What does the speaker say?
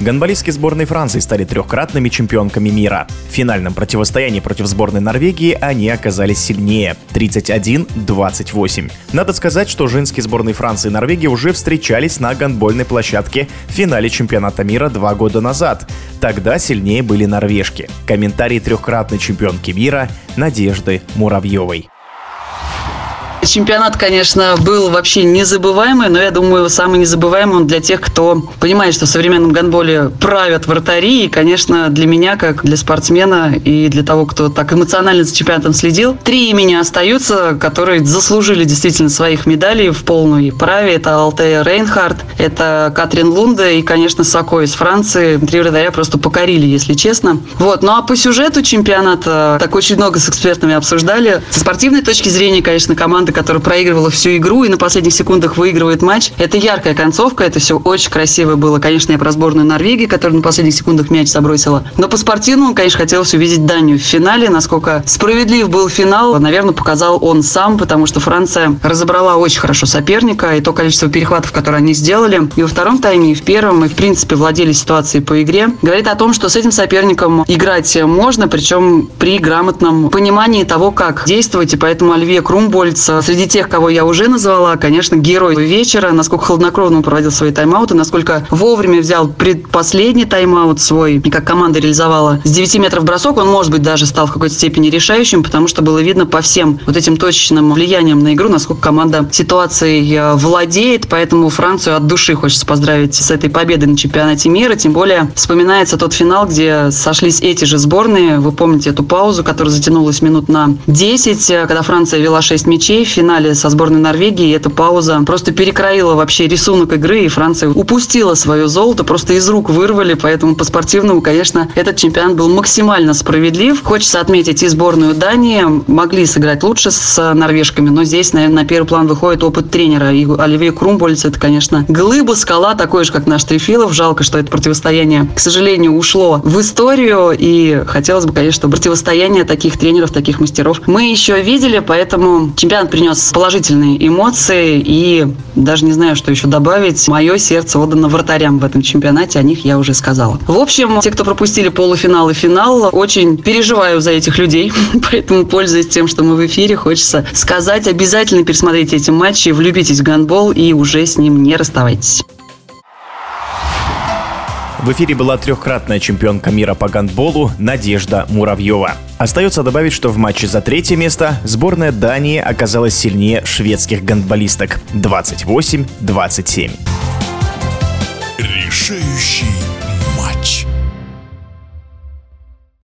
Гонболистки сборной Франции стали трехкратными чемпионками мира. В финальном противостоянии против сборной Норвегии они оказались сильнее – 31-28. Надо сказать, что женские сборные Франции и Норвегии уже встречались на гонбольной площадке в финале чемпионата мира два года назад. Тогда сильнее были норвежки. Комментарий трехкратной чемпионки мира Надежды Муравьевой. Чемпионат, конечно, был вообще незабываемый, но я думаю, самый незабываемый он для тех, кто понимает, что в современном гандболе правят вратари. И, конечно, для меня, как для спортсмена и для того, кто так эмоционально за чемпионатом следил, три имени остаются, которые заслужили действительно своих медалей в полной праве. Это Алтея Рейнхард, это Катрин Лунда и, конечно, Сако из Франции. Три вратаря просто покорили, если честно. Вот. Ну а по сюжету чемпионата так очень много с экспертами обсуждали. Со спортивной точки зрения, конечно, команда которая проигрывала всю игру и на последних секундах выигрывает матч. Это яркая концовка, это все очень красиво было. Конечно, я про сборную Норвегии, которая на последних секундах мяч забросила. Но по спортивному, конечно, хотелось увидеть Данию в финале. Насколько справедлив был финал, наверное, показал он сам, потому что Франция разобрала очень хорошо соперника и то количество перехватов, которые они сделали. И во втором тайме, и в первом, и в принципе владели ситуацией по игре. Говорит о том, что с этим соперником играть можно, причем при грамотном понимании того, как действовать. И поэтому Оливье Крумбольц Среди тех, кого я уже назвала, конечно, герой вечера, насколько хладнокровно он проводил свои тайм-ауты, насколько вовремя взял предпоследний тайм-аут свой, и как команда реализовала с 9 метров бросок, он, может быть, даже стал в какой-то степени решающим, потому что было видно по всем вот этим точечным влияниям на игру, насколько команда ситуацией э, владеет, поэтому Францию от души хочется поздравить с этой победой на чемпионате мира, тем более вспоминается тот финал, где сошлись эти же сборные, вы помните эту паузу, которая затянулась минут на 10, э, когда Франция вела 6 мячей, финале со сборной Норвегии эта пауза просто перекроила вообще рисунок игры, и Франция упустила свое золото, просто из рук вырвали, поэтому по спортивному, конечно, этот чемпионат был максимально справедлив. Хочется отметить и сборную Дании, могли сыграть лучше с норвежками, но здесь, наверное, на первый план выходит опыт тренера. И Оливье Крумбольц, это, конечно, глыба, скала, такой же, как наш Трефилов. Жалко, что это противостояние, к сожалению, ушло в историю, и хотелось бы, конечно, противостояние таких тренеров, таких мастеров мы еще видели, поэтому чемпионат принес положительные эмоции и даже не знаю, что еще добавить. Мое сердце отдано вратарям в этом чемпионате, о них я уже сказала. В общем, те, кто пропустили полуфинал и финал, очень переживаю за этих людей, поэтому, пользуясь тем, что мы в эфире, хочется сказать, обязательно пересмотрите эти матчи, влюбитесь в гандбол и уже с ним не расставайтесь. В эфире была трехкратная чемпионка мира по гандболу Надежда Муравьева. Остается добавить, что в матче за третье место сборная Дании оказалась сильнее шведских гандболисток 28-27. Решающий